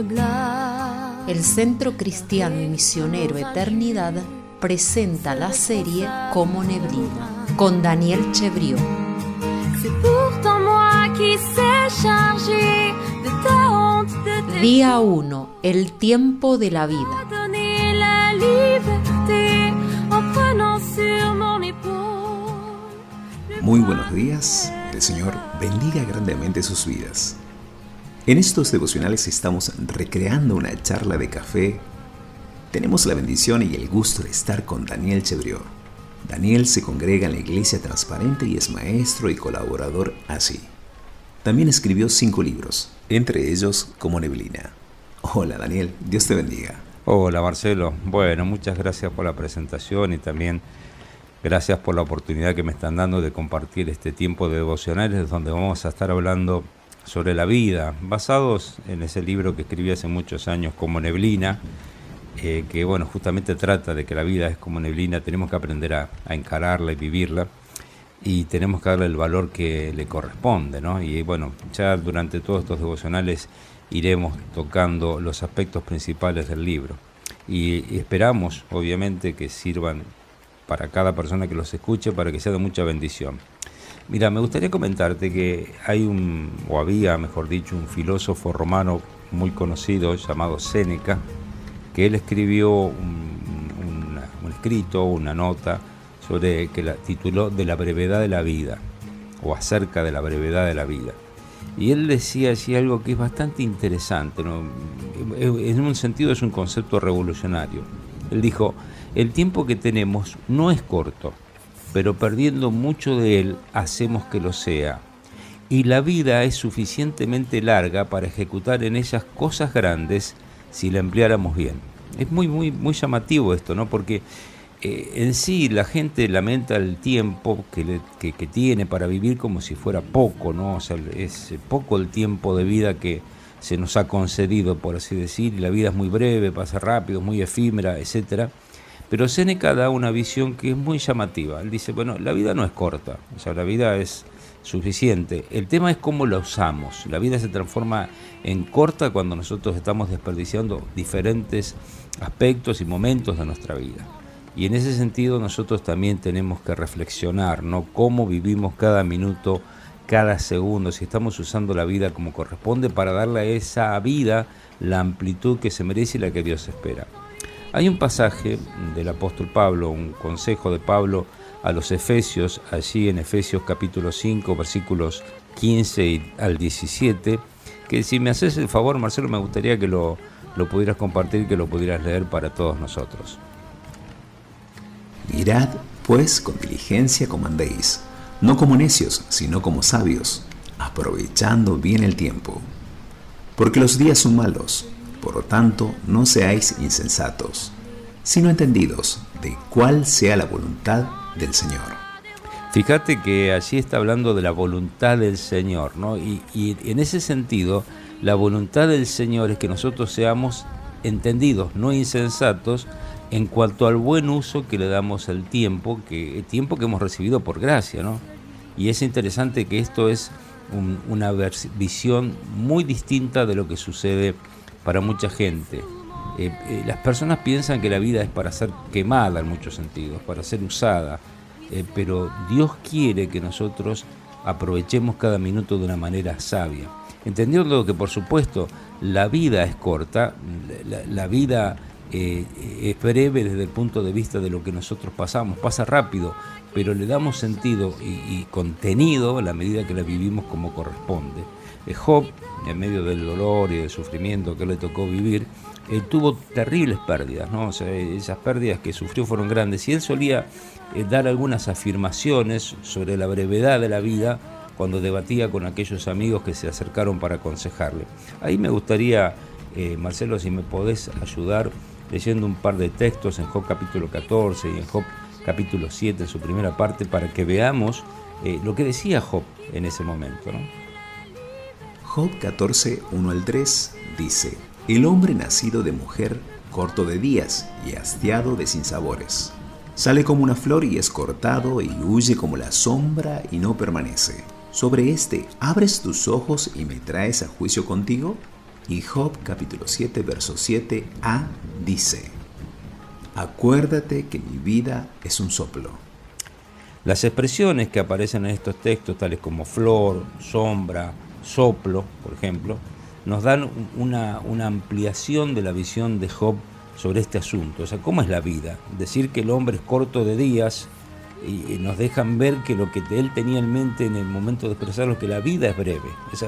El Centro Cristiano y Misionero Eternidad presenta la serie Como Neblina con Daniel Chevriot. Día 1. El tiempo de la vida. Muy buenos días. El Señor bendiga grandemente sus vidas. En estos devocionales estamos recreando una charla de café. Tenemos la bendición y el gusto de estar con Daniel Chevriot. Daniel se congrega en la Iglesia Transparente y es maestro y colaborador así. También escribió cinco libros, entre ellos Como Neblina. Hola Daniel, Dios te bendiga. Hola Marcelo, bueno, muchas gracias por la presentación y también gracias por la oportunidad que me están dando de compartir este tiempo de devocionales donde vamos a estar hablando sobre la vida, basados en ese libro que escribí hace muchos años como Neblina, eh, que bueno, justamente trata de que la vida es como neblina, tenemos que aprender a, encararla y vivirla y tenemos que darle el valor que le corresponde, ¿no? Y bueno, ya durante todos estos devocionales iremos tocando los aspectos principales del libro y esperamos, obviamente, que sirvan para cada persona que los escuche, para que sea de mucha bendición. Mira, me gustaría comentarte que hay un, o había, mejor dicho, un filósofo romano muy conocido llamado Séneca, que él escribió un, escrito, una nota, sobre que la tituló De la brevedad de la vida, o acerca de la brevedad de la vida. Y él decía así algo que es bastante interesante, en un sentido es un concepto revolucionario. Él dijo, el tiempo que tenemos no es corto, pero perdiendo mucho de él hacemos que lo sea. Y la vida es suficientemente larga para ejecutar en ellas cosas grandes si la empleáramos bien. Es muy, muy, muy llamativo esto, ¿no? Porque eh, en sí la gente lamenta el tiempo que, que, tiene para vivir como si fuera poco, ¿no? O sea, es poco el tiempo de vida que se nos ha concedido, por así decir, y la vida es muy breve, pasa rápido, muy efímera, etcétera pero Seneca da una visión que es muy llamativa. Él dice, bueno, la vida no es corta, o sea, la vida es suficiente. El tema es cómo la usamos. La vida se transforma en corta cuando nosotros estamos desperdiciando diferentes aspectos y momentos de nuestra vida. Y en ese sentido nosotros también tenemos que reflexionar, ¿no? Cómo vivimos cada minuto, cada segundo, si estamos usando la vida como corresponde para darle a esa vida la amplitud que se merece y la que Dios espera. Hay un pasaje del apóstol Pablo, un consejo de Pablo a los Efesios, allí en Efesios capítulo 5, versículos 15 al 17, que si me haces el favor, Marcelo, me gustaría que lo, lo pudieras compartir, que lo pudieras leer para todos nosotros. Mirad, pues, con diligencia como andéis, no como necios, sino como sabios, aprovechando bien el tiempo. Porque los días son malos. Por lo tanto, no seáis insensatos, sino entendidos de cuál sea la voluntad del Señor. Fíjate que allí está hablando de la voluntad del Señor, ¿no? Y, en ese sentido, la voluntad del Señor es que nosotros seamos entendidos, no insensatos, en cuanto al buen uso que le damos al tiempo, que el tiempo que hemos recibido por gracia, ¿no? Y es interesante que esto es una visión muy distinta de lo que sucede para mucha gente. Eh, eh, las personas piensan que la vida es para ser quemada en muchos sentidos, para ser usada, eh, pero Dios quiere que nosotros aprovechemos cada minuto de una manera sabia. Entendiendo que por supuesto la vida es corta, la, vida es breve desde el punto de vista de lo que nosotros pasamos, pasa rápido, pero le damos sentido y, contenido a la medida que la vivimos como corresponde. Job, en medio del dolor y del sufrimiento que le tocó vivir, eh, tuvo terribles pérdidas, ¿no? esas pérdidas que sufrió fueron grandes y él solía eh, dar algunas afirmaciones sobre la brevedad de la vida cuando debatía con aquellos amigos que se acercaron para aconsejarle. Ahí me gustaría, eh, Marcelo, si me podés ayudar leyendo un par de textos en Job capítulo 14 y en Job capítulo 7 en su primera parte para que veamos lo que decía Job en ese momento. Job 14, 1 al 3 dice, El hombre nacido de mujer, corto de días y hastiado de sinsabores. Sale como una flor y es cortado y huye como la sombra y no permanece. Sobre este, ¿abres tus ojos y me traes a juicio contigo? Y Job capítulo 7, verso 7a dice, Acuérdate que mi vida es un soplo. Las expresiones que aparecen en estos textos, tales como flor, sombra, soplo, por ejemplo, nos dan una, una ampliación de la visión de Job sobre este asunto. O sea, ¿cómo es la vida? Decir que el hombre es corto de días y nos dejan ver que lo que él tenía en mente en el momento de expresarlo es que la vida es breve. Esa,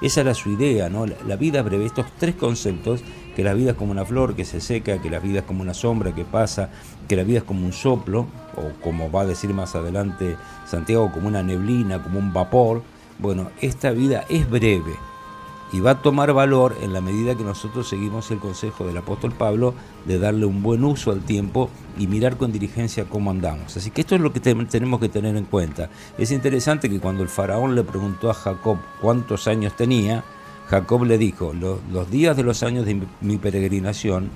esa era su idea, ¿no? La, vida es breve. Estos tres conceptos, que la vida es como una flor que se seca, que la vida es como una sombra que pasa, que la vida es como un soplo, o como va a decir más adelante Santiago, como una neblina, como un vapor. Bueno, esta vida es breve y va a tomar valor en la medida que nosotros seguimos el consejo del apóstol Pablo de darle un buen uso al tiempo y mirar con diligencia cómo andamos. Así que esto es lo que tenemos que tener en cuenta. Es interesante que cuando el faraón le preguntó a Jacob cuántos años tenía, Jacob le dijo, los, días de los años de mi peregrinación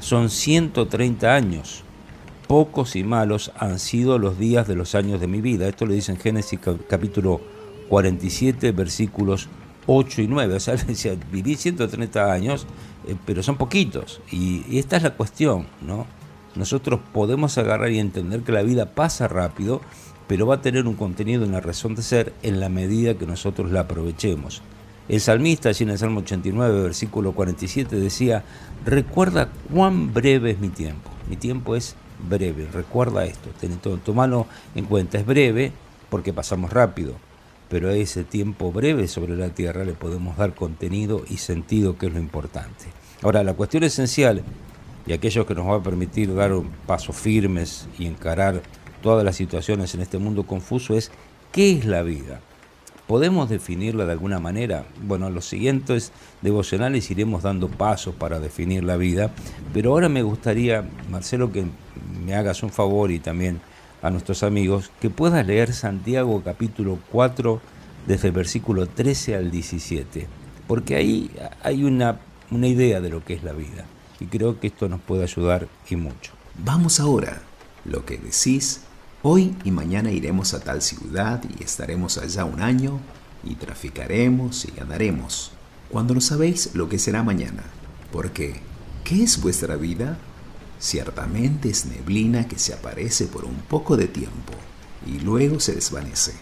son 130 años. Pocos y malos han sido los días de los años de mi vida. Esto lo dice en Génesis capítulo 47, versículos 8 y 9. O sea, decía, viví 130 años, eh, pero son poquitos. Y, esta es la cuestión, ¿no? Nosotros podemos agarrar y entender que la vida pasa rápido, pero va a tener un contenido en la razón de ser en la medida que nosotros la aprovechemos. El salmista, allí en el Salmo 89, versículo 47, decía, recuerda cuán breve es mi tiempo. Mi tiempo es breve, recuerda esto, ten, tomalo en cuenta, es breve porque pasamos rápido pero a ese tiempo breve sobre la tierra le podemos dar contenido y sentido, que es lo importante. Ahora, la cuestión esencial, y aquello que nos va a permitir dar un paso firmes y encarar todas las situaciones en este mundo confuso, es ¿qué es la vida? ¿Podemos definirla de alguna manera? Bueno, en los siguientes devocionales iremos dando pasos para definir la vida, pero ahora me gustaría, Marcelo, que me hagas un favor y también a nuestros amigos que puedas leer Santiago capítulo 4 desde el versículo 13 al 17, porque ahí hay una, una idea de lo que es la vida y creo que esto nos puede ayudar y mucho. Vamos ahora, lo que decís, hoy y mañana iremos a tal ciudad y estaremos allá un año y traficaremos y ganaremos, cuando no sabéis lo que será mañana, porque ¿qué es vuestra vida? Ciertamente es neblina que se aparece por un poco de tiempo y luego se desvanece,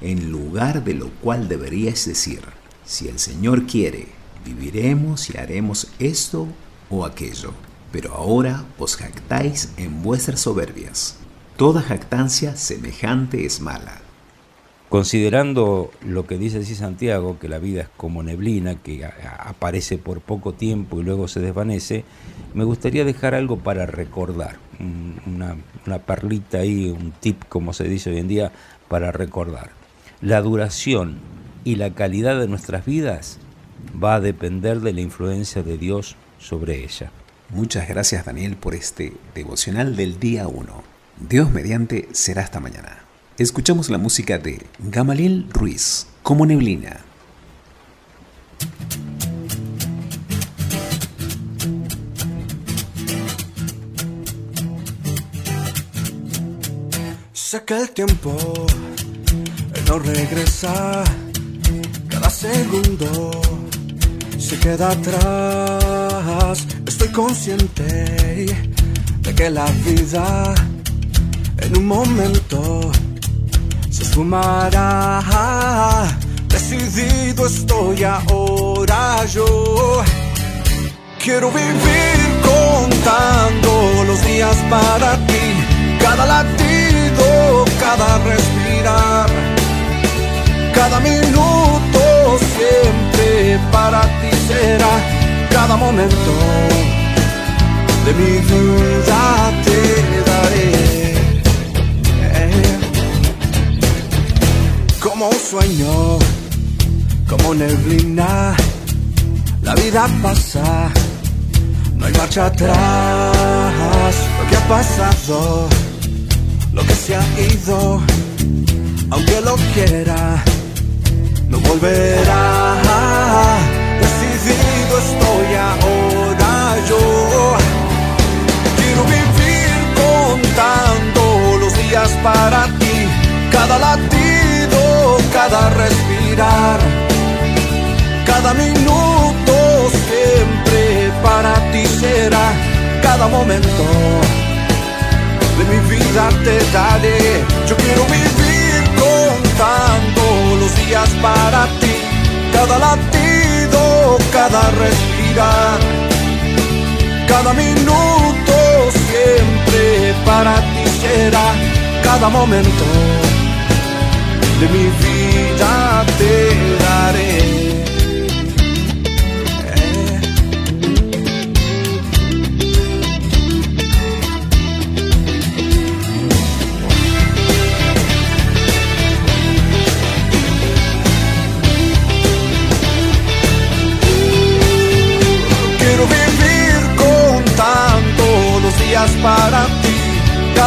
en lugar de lo cual deberíais decir, si el Señor quiere, viviremos y haremos esto o aquello. Pero ahora os jactáis en vuestras soberbias. Toda jactancia semejante es mala. Considerando lo que dice así Santiago, que la vida es como neblina, que aparece por poco tiempo y luego se desvanece, me gustaría dejar algo para recordar, una, una perlita ahí, un tip, como se dice hoy en día, para recordar. La duración y la calidad de nuestras vidas va a depender de la influencia de Dios sobre ella. Muchas gracias Daniel por este devocional del día 1. Dios mediante será hasta mañana. Escuchamos la música de Gamaliel Ruiz, como neblina. Saca el tiempo, no regresa, cada segundo se queda atrás. Estoy consciente de que la vida en un momento se esfumará. Decidido estoy ahora yo. Quiero vivir contando los días para ti, cada latido, cada respirar, cada minuto siempre para ti será, cada momento de mi vida te como sueño, como neblina, la vida pasa, no hay marcha atrás, lo que ha pasado, lo que se ha ido, aunque lo quiera, no volverá. Decidido estoy ahora yo, quiero vivir contando los días para ti, cada latido Cada minuto siempre para ti será, cada momento de mi vida te daré. Yo quiero vivir contando los días para ti, cada latido, cada respirar, cada minuto siempre para ti será, cada momento de mi vida.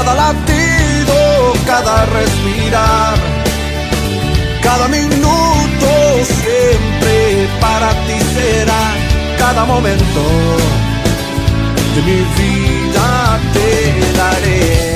cada latido, cada respirar, cada minuto siempre para ti será, cada momento de mi vida te daré.